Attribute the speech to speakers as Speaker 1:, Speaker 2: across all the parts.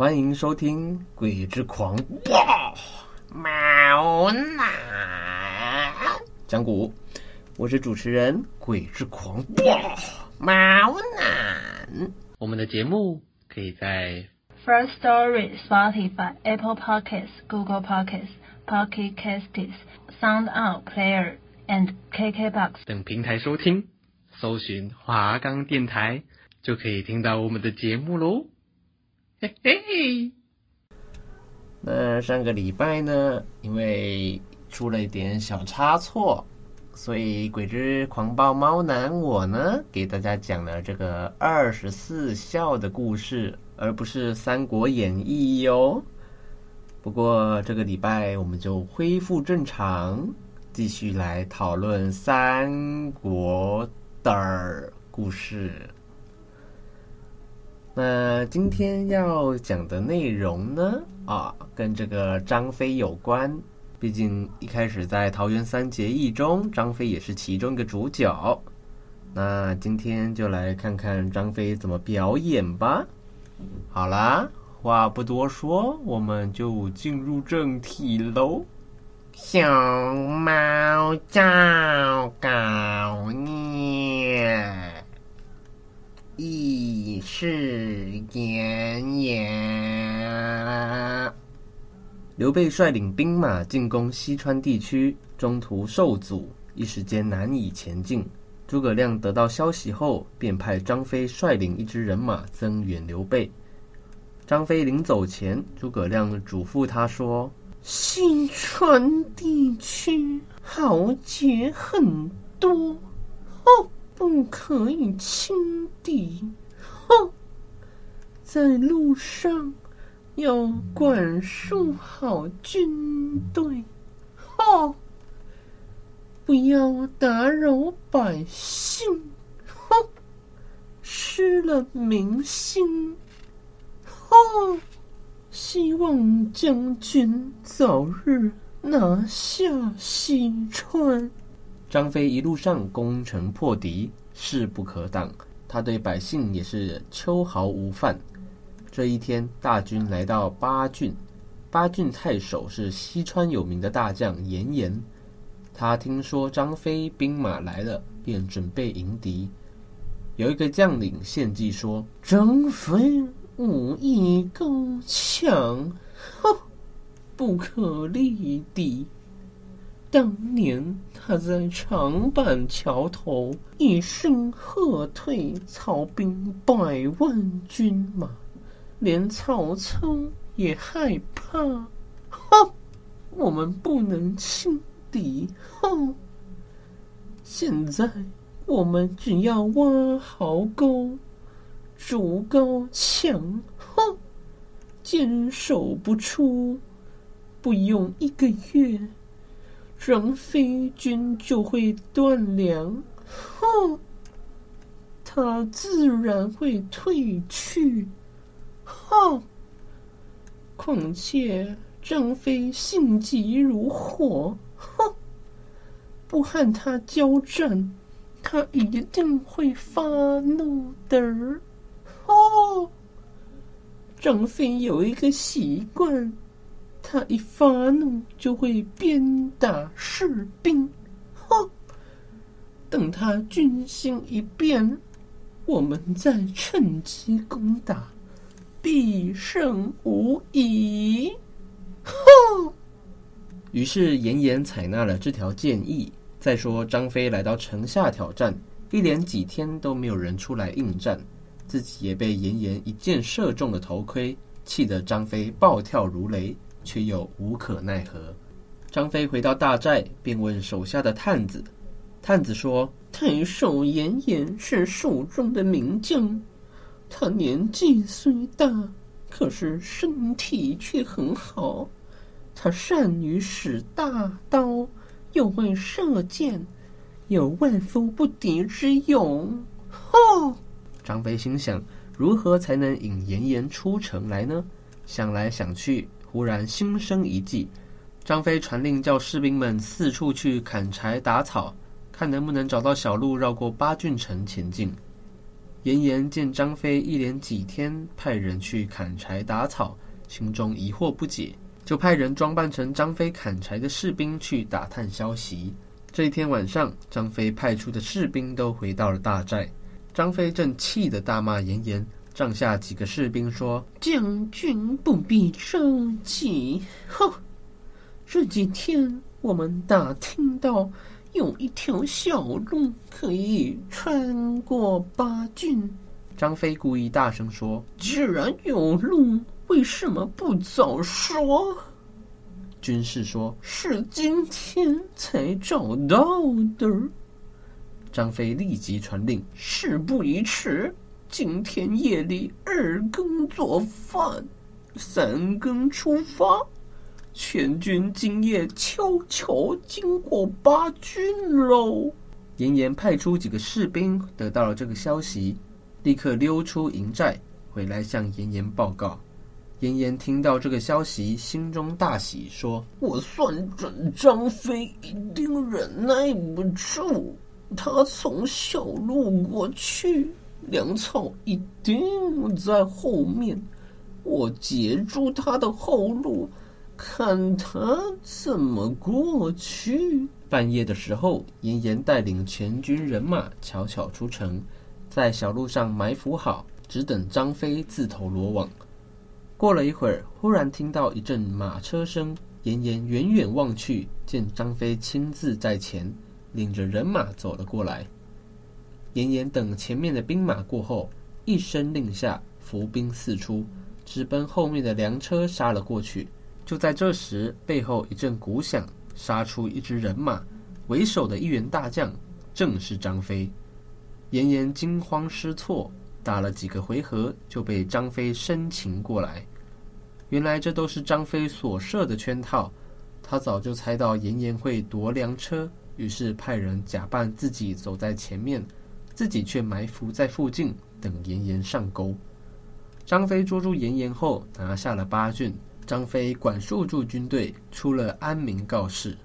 Speaker 1: 欢迎收听《鬼之狂哇猫男讲古》，我是主持人鬼之狂哇猫男。
Speaker 2: 我们的节目可以在
Speaker 3: First Story、Spotify、Apple Podcasts、Google Podcasts、Pocket Casts, SoundOut Player and KKBox
Speaker 2: 等平台收听，搜寻华冈电台就可以听到我们的节目喽。嘿嘿，
Speaker 1: 那上个礼拜呢，因为出了一点小差错，所以鬼之狂暴猫男我呢给大家讲了这个二十四孝的故事，而不是《三国演义》哟。不过这个礼拜我们就恢复正常，继续来讨论三国的故事。那今天要讲的内容呢，啊，跟这个张飞有关。毕竟一开始在桃园三结义中，张飞也是其中一个主角。那今天就来看看张飞怎么表演吧。好啦，话不多说，我们就进入正题喽。小猫照稿念。义释言言。刘备率领兵马进攻西川地区，中途受阻，一时间难以前进。诸葛亮得到消息后，便派张飞率领一支人马增援刘备。张飞临走前，诸葛亮嘱咐他说：“西川地区豪杰很多。”哦。不可以轻敌，哼！在路上要管束好军队，哼！不要打扰百姓，哼！失了民心，哼！希望将军早日拿下西川。张飞一路上攻城破敌，势不可挡。他对百姓也是秋毫无犯。这一天，大军来到巴郡，巴郡太守是西川有名的大将严颜。他听说张飞兵马来了，便准备迎敌。有一个将领献计说：“张飞武艺高强，哼，不可力敌。”当年他在长板桥头一声喝退曹兵百万军马，连曹操也害怕。哼，我们不能轻敌。哼，现在我们只要挖壕沟，筑高墙，哼，坚守不出，不用一个月。张飞军就会断粮，哼，他自然会退去，哼。况且张飞性急如火，哼，不和他交战，他一定会发怒的。哦，张飞有一个习惯。他一发怒就会鞭打士兵，哼！等他军心一变，我们再趁机攻打，必胜无疑。哼！于是严颜采纳了这条建议。再说张飞来到城下挑战，一连几天都没有人出来应战，自己也被严颜一箭射中了头盔，气得张飞暴跳如雷，却又无可奈何。张飞回到大寨，便问手下的探子。探子说：“太守严颜是蜀中的名将，他年纪虽大，可是身体却很好。他善于使大刀，又会射箭，有万夫不敌之勇。”吼！张飞心想：如何才能引严颜出城来呢？想来想去，忽然心生一计。张飞传令叫士兵们四处去砍柴打草，看能不能找到小路绕过八郡城前进。严颜见张飞一连几天派人去砍柴打草，心中疑惑不解，就派人装扮成张飞砍柴的士兵去打探消息。这一天晚上，张飞派出的士兵都回到了大寨，张飞正气得大骂严颜，帐下几个士兵说：“将军不必着急，哼。”这几天我们打听到有一条小路可以穿过八郡。张飞故意大声说：“既然有路，为什么不早说？”军士说：“是今天才找到的。”张飞立即传令：“事不宜迟，今天夜里二更做饭，三更出发。”全军今夜悄悄经过八军喽。严颜派出几个士兵，得到了这个消息，立刻溜出营寨，回来向严颜报告。严颜听到这个消息，心中大喜，说：“我算准张飞一定忍耐不住，他从小路过去，粮草一定在后面，我截住他的后路。”看他怎么过去。半夜的时候，严颜带领全军人马悄悄出城，在小路上埋伏好，只等张飞自投罗网。过了一会儿，忽然听到一阵马车声，严颜远远望去，见张飞亲自在前，领着人马走了过来。严颜等前面的兵马过后，一声令下，伏兵四出，直奔后面的粮车杀了过去。就在这时，背后一阵鼓响，杀出一支人马，为首的一员大将正是张飞。严颜惊慌失措，打了几个回合，就被张飞生擒过来。原来这都是张飞所设的圈套，他早就猜到严颜会夺粮车，于是派人假扮自己走在前面，自己却埋伏在附近，等严颜上钩。张飞捉住严颜后，拿下了八郡。张飞管束住军队，出了安民告示。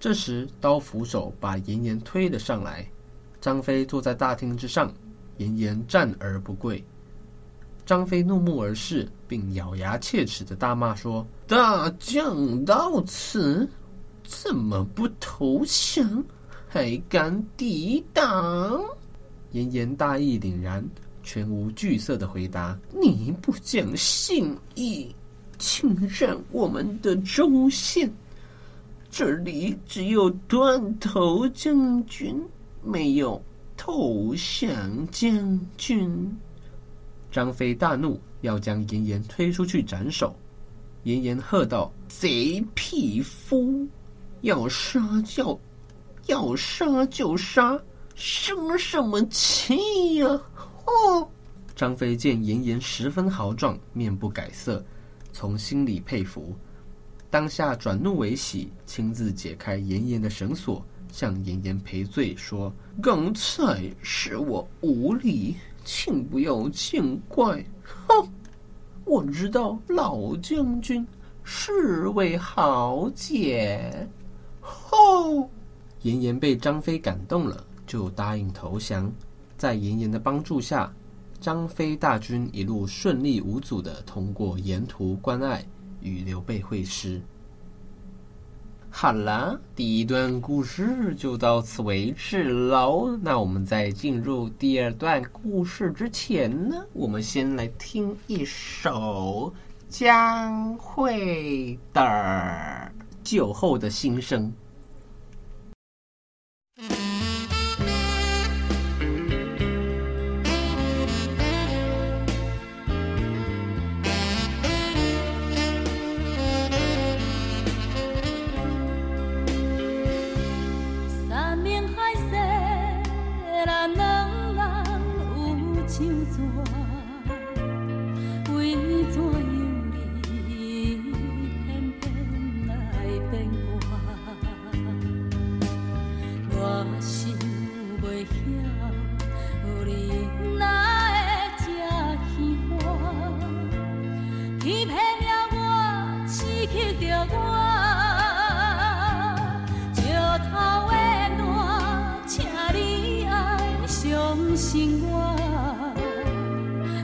Speaker 1: 这时，刀斧手把严颜推了上来。张飞坐在大厅之上，严颜战而不跪。张飞怒目而视，并咬牙切齿地大骂说：“大将到此，怎么不投降，还敢抵挡？”严颜大义凛然，全无惧色的回答：“你不讲信义。”侵占我们的州县，这里只有断头将军，没有投降将军。张飞大怒，要将严颜推出去斩首。严颜喝道：“贼匹夫，要杀就要杀就杀，生什么气呀？”哦，张飞见严颜十分豪壮，面不改色。从心里佩服，当下转怒为喜，亲自解开严颜的绳索，向严颜赔罪，说：“刚才是我无礼，请不要见怪。”哼，我知道老将军是位豪杰。吼！严颜被张飞感动了，就答应投降，在严颜的帮助下，张飞大军一路顺利无阻的通过沿途关隘与刘备会师。
Speaker 4: 好啦，第一段故事就到此为止喽，那我们在进入第二段故事之前呢，我们先来听一首江蕙的酒后的心声。心活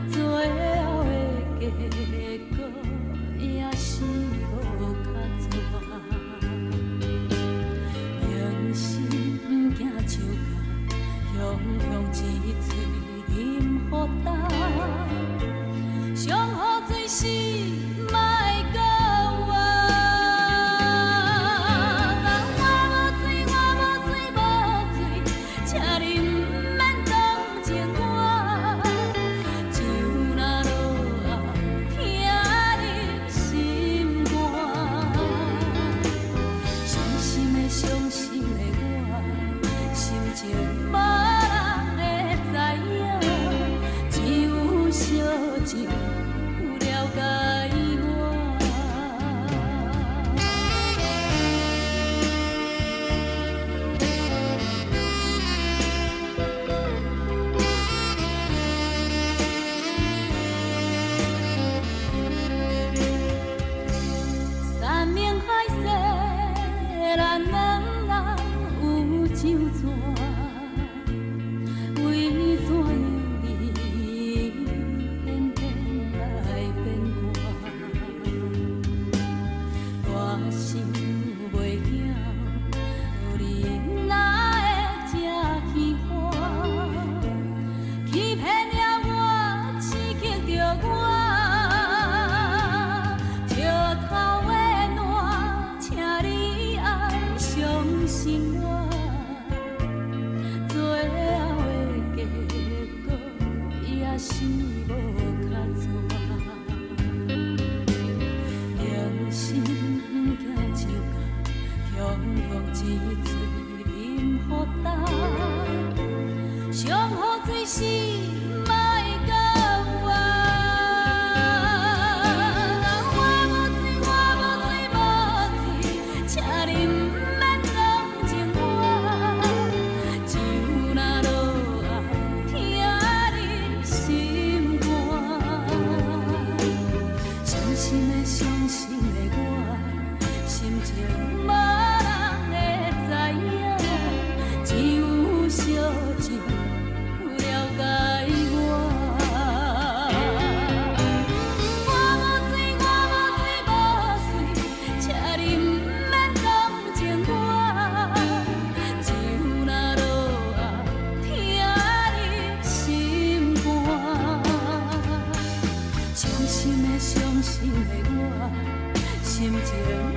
Speaker 4: 最后的结果也是无卡错。人生不惊酒驾，用用一嘴饮好，上好最是。心情。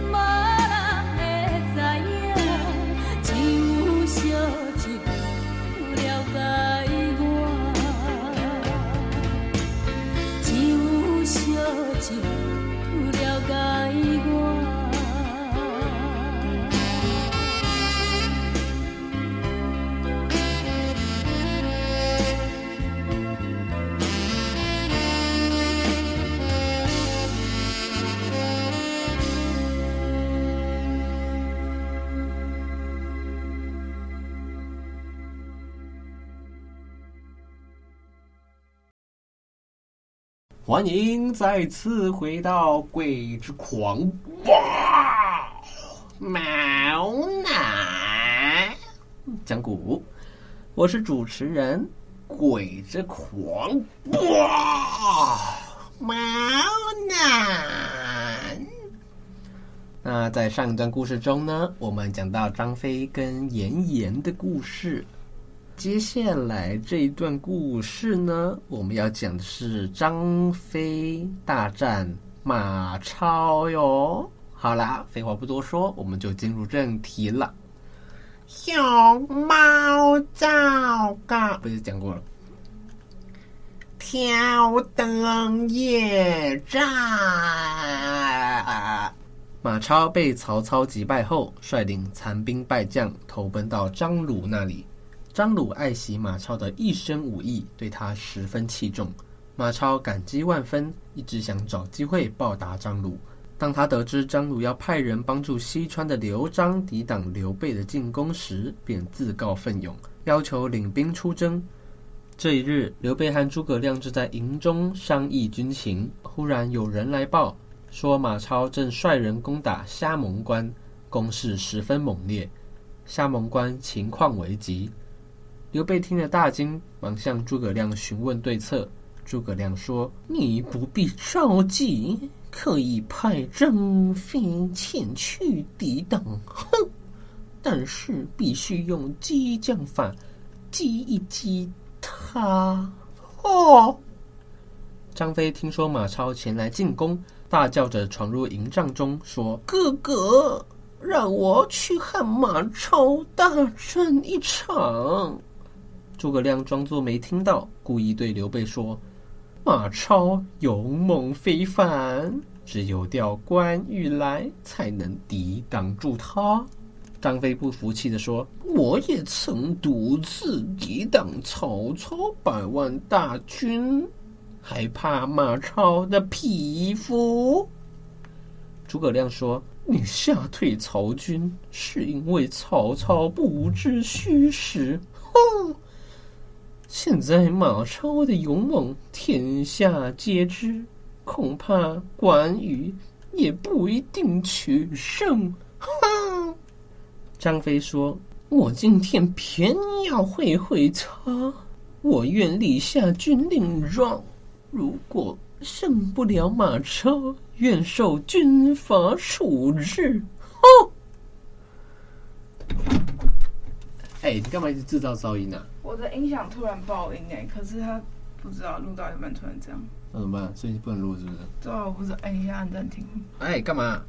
Speaker 1: 欢
Speaker 4: 迎再次回到鬼之狂暴猫男讲古我是主持人鬼之狂暴猫男
Speaker 1: 那在上一段故事中呢我们讲到张飞跟严颜的故事。接下来这一段故事呢，我们要讲的是张飞大战马超哟。好啦，废话不多说，我们就进入正题了。
Speaker 5: 熊猫糟糕，
Speaker 1: 不是讲过了？
Speaker 5: 挑灯夜战。
Speaker 1: 马超被曹操击败后，率领残兵败将投奔到张鲁那里。张鲁爱惜马超的一身武艺，对他十分器重。马超感激万分，一直想找机会报答张鲁。当他得知张鲁要派人帮助西川的刘璋抵挡刘备的进攻时，便自告奋勇，要求领兵出征。这一日，刘备和诸葛亮正在营中商议军情，忽然有人来报。说马超正率人攻打虾艋关，攻势十分猛烈。虾艋关情况危急，刘备听了大惊，忙向诸葛亮询问对策。诸葛亮说：“
Speaker 5: 你不必着急，可以派张飞前去抵挡，哼！但是必须用激将法激一激他。”哦，
Speaker 1: 张飞听说马超前来进攻。大叫着闯入营帐中，说：“
Speaker 5: 哥哥，让我去和马超大战一场。”
Speaker 1: 诸葛亮装作没听到，故意对刘备说：“马超勇猛非凡，只有调关羽来，才能抵挡住他。”张飞不服气地说：“
Speaker 5: 我也曾独自抵挡曹操百万大军。”还怕马超的匹夫？
Speaker 1: 诸葛亮说：“
Speaker 5: 你吓退曹军，是因为曹操不知虚实。哼！现在马超的勇猛，天下皆知，恐怕关羽也不一定取胜。”哼！
Speaker 1: 张飞说：“
Speaker 5: 我今天偏要会会他，我愿立下军令状。”如果胜不了马超，愿受军法处置。
Speaker 1: 哎，你干嘛一直制造噪音呢、啊？
Speaker 6: 我的音响突然爆音哎，可是他不知道录到一半突然这样，
Speaker 1: 那怎么办？所以你不能录是不是？
Speaker 6: 对啊，我不知道，按一下按暂停。
Speaker 1: 哎，干嘛？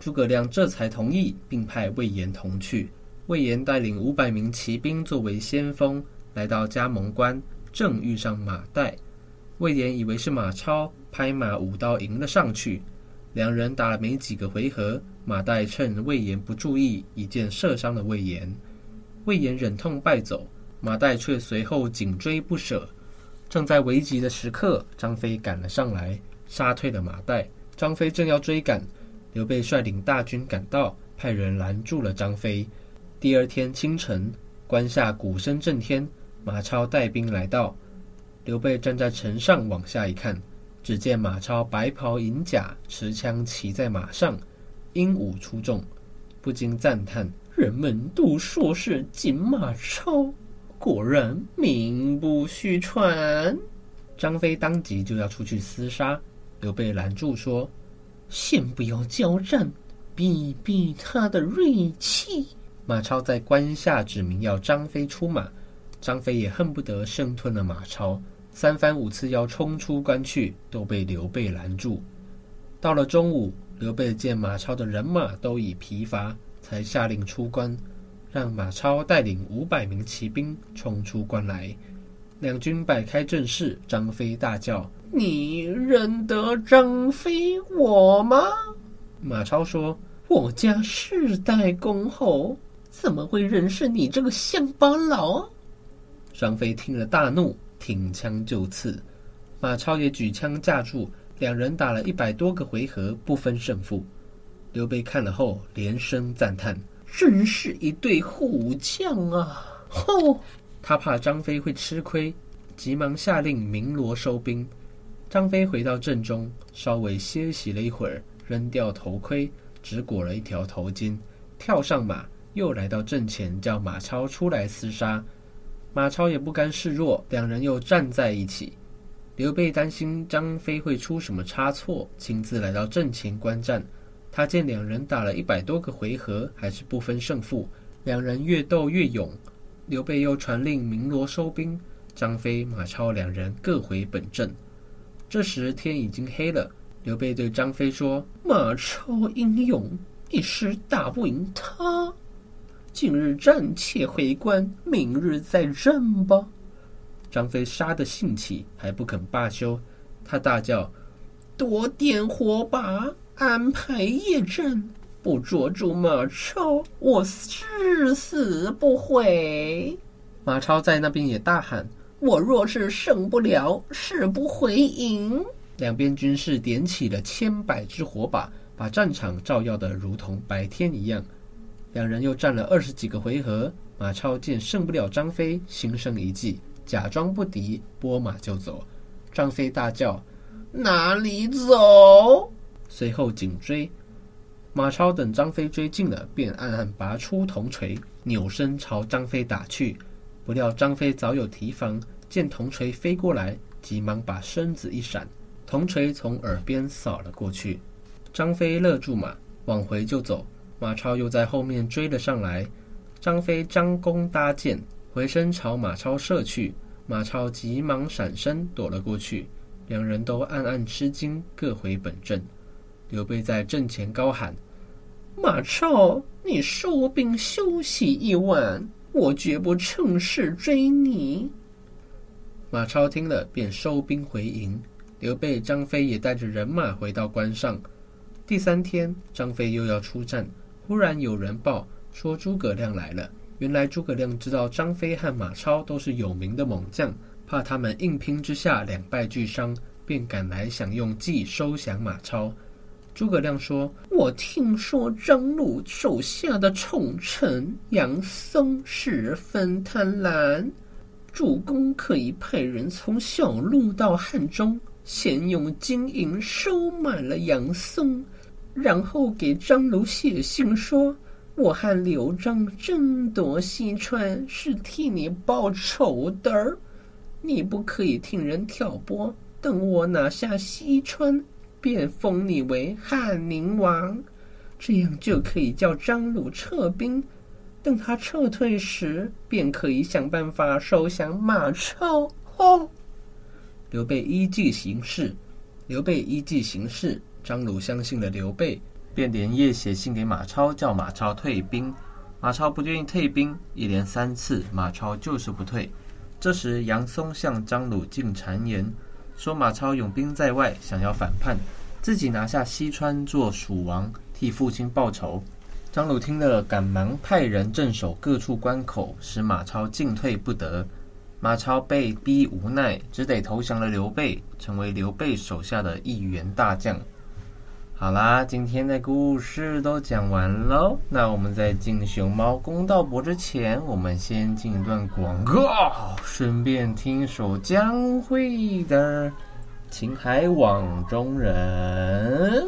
Speaker 1: 诸葛亮这才同意，并派魏延同去。魏延带领五百名骑兵作为先锋，来到加盟关，正遇上马岱。魏延以为是马超，拍马舞刀迎了上去。两人打了没几个回合，马岱趁魏延不注意，一箭射伤了魏延。魏延忍痛败走，马岱却随后紧追不舍。正在危急的时刻，张飞赶了上来，杀退了马岱。张飞正要追赶，刘备率领大军赶到，派人拦住了张飞。第二天清晨，关下鼓声震天，马超带兵来到。刘备站在城上，往下一看，只见马超白袍银甲，持枪骑在马上，英武出众，不禁赞叹：“
Speaker 5: 人们都说是锦马超，果然名不虚传。”
Speaker 1: 张飞当即就要出去厮杀，刘备拦住说：“
Speaker 5: 先不要交战，避避他的锐气。”
Speaker 1: 马超在关下指明要张飞出马，张飞也恨不得生吞了马超。三番五次要冲出关去，都被刘备拦住。到了中午，刘备见马超的人马都已疲乏，才下令出关，让马超带领五百名骑兵冲出关来。两军摆开阵势，张飞大叫：“
Speaker 5: 你认得张飞我吗？”
Speaker 1: 马超说：“
Speaker 5: 我家世代恭候，怎么会认识你这个乡巴佬？”
Speaker 1: 张飞听了大怒。挺枪就刺，马超也举枪架住，两人打了一百多个回合，不分胜负。刘备看了后，连声赞叹：“
Speaker 5: 真是一对虎将啊！”吼，
Speaker 1: 他怕张飞会吃亏，急忙下令鸣锣收兵。张飞回到阵中，稍微歇息了一会儿，扔掉头盔，只裹了一条头巾，跳上马，又来到阵前，叫马超出来厮杀。马超也不甘示弱，两人又站在一起。刘备担心张飞会出什么差错，亲自来到阵前观战。他见两人打了一百多个回合，还是不分胜负，两人越斗越勇。刘备又传令鸣锣收兵，张飞、马超两人各回本阵。这时天已经黑了，刘备对张飞说：“马超英勇，一时打不赢他。今日暂且回关，明日再战吧。”张飞杀得兴起，还不肯罢休。他大叫：“多点火把，安排夜战！不捉住马超，我誓死不回。”马超在那边也大喊：“我若是胜不了，誓不回营。”两边军士点起了千百支火把，把战场照耀得如同白天一样。两人又战了二十几个回合，马超见胜不了张飞，心生一计。假装不敌，拨马就走。张飞大叫：“哪里走？”随后紧追。马超等张飞追近了，便暗暗拔出铜锤，扭身朝张飞打去。不料张飞早有提防，见铜锤飞过来，急忙把身子一闪，铜锤从耳边扫了过去。张飞勒住马，往回就走。马超又在后面追了上来。张飞张弓搭箭。回身朝马超射去，马超急忙闪身躲了过去，两人都暗暗吃惊，各回本阵。刘备在阵前高喊：“马超，你收兵休息一晚，我绝不乘势追你。”马超听了，便收兵回营。刘备、张飞也带着人马回到关上。第三天，张飞又要出战，忽然有人报说诸葛亮来了。原来诸葛亮知道张飞和马超都是有名的猛将，怕他们硬拼之下两败俱伤，便赶来想用计收降马超。诸葛亮说：“我听说张鲁手下的宠臣杨松十分贪婪，主公可以派人从小路到汉中，先用金银收买了杨松，然后给张鲁写信说。”我和刘璋争夺西川，是替你报仇的儿。你不可以听人挑拨。等我拿下西川，便封你为汉宁王，这样就可以叫张鲁撤兵。等他撤退时，便可以想办法收降马超。哦，刘备依计行事。刘备依计行事，张鲁相信了刘备。便连夜写信给马超，叫马超退兵。马超不愿意退兵，一连三次，马超就是不退。这时，杨松向张鲁进谗言，说马超拥兵在外，想要反叛，自己拿下西川做蜀王，替父亲报仇。张鲁听了，赶忙派人镇守各处关口，使马超进退不得。马超被逼无奈，只得投降了刘备，成为刘备手下的一员大将。好啦，今天的故事都讲完喽。那我们在进熊猫公道博之前，我们先进一段广告，顺便听首江蕙的《情海网中人》。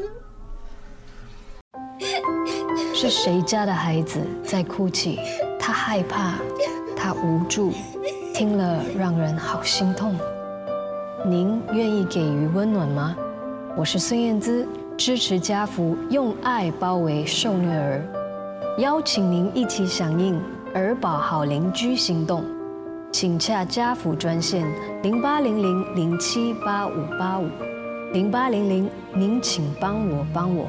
Speaker 4: 是谁家的孩子在哭泣？他害怕，他无助，听了让人好心痛。您愿意给予温暖吗？我是孙燕姿。支持家福，用爱包围受虐儿，邀请您一起响应儿保好邻居行动，请洽家福专线零八零零零七八五八五零八零零，您请帮我帮我。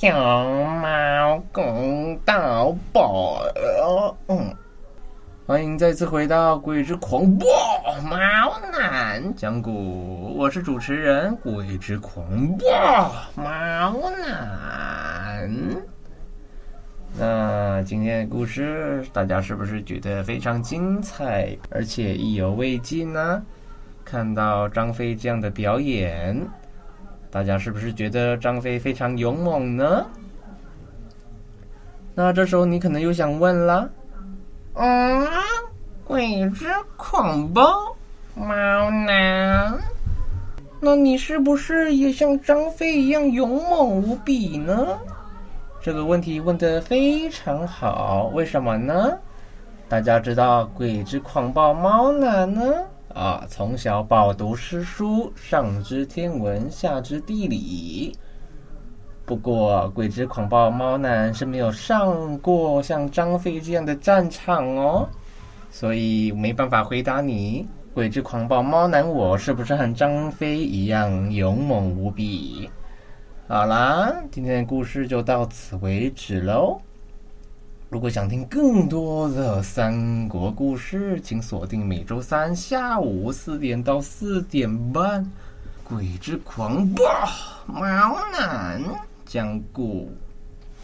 Speaker 1: 小猫公道宝，嗯，欢迎再次回到《鬼之狂暴猫男》讲古，我是主持人鬼之狂暴猫男。那今天的故事，大家是不是觉得非常精彩，而且意犹未尽呢？看到张飞这样的表演。大家是不是觉得张飞非常勇猛呢？那这时候你可能又想问了：嗯，鬼之狂暴猫男，那你是不是也像张飞一样勇猛无比呢？这个问题问得非常好，为什么呢？大家知道鬼之狂暴猫男呢？啊，从小饱读诗书，上知天文，下知地理。不过，鬼之狂暴猫男是没有上过像张飞这样的战场哦，所以没办法回答你。鬼之狂暴猫男，我是不是和张飞一样勇猛无比？好啦，今天的故事就到此为止喽。如果想听更多的三国故事，请锁定每周三下午四点到四点半，《鬼之狂暴猫男》讲故。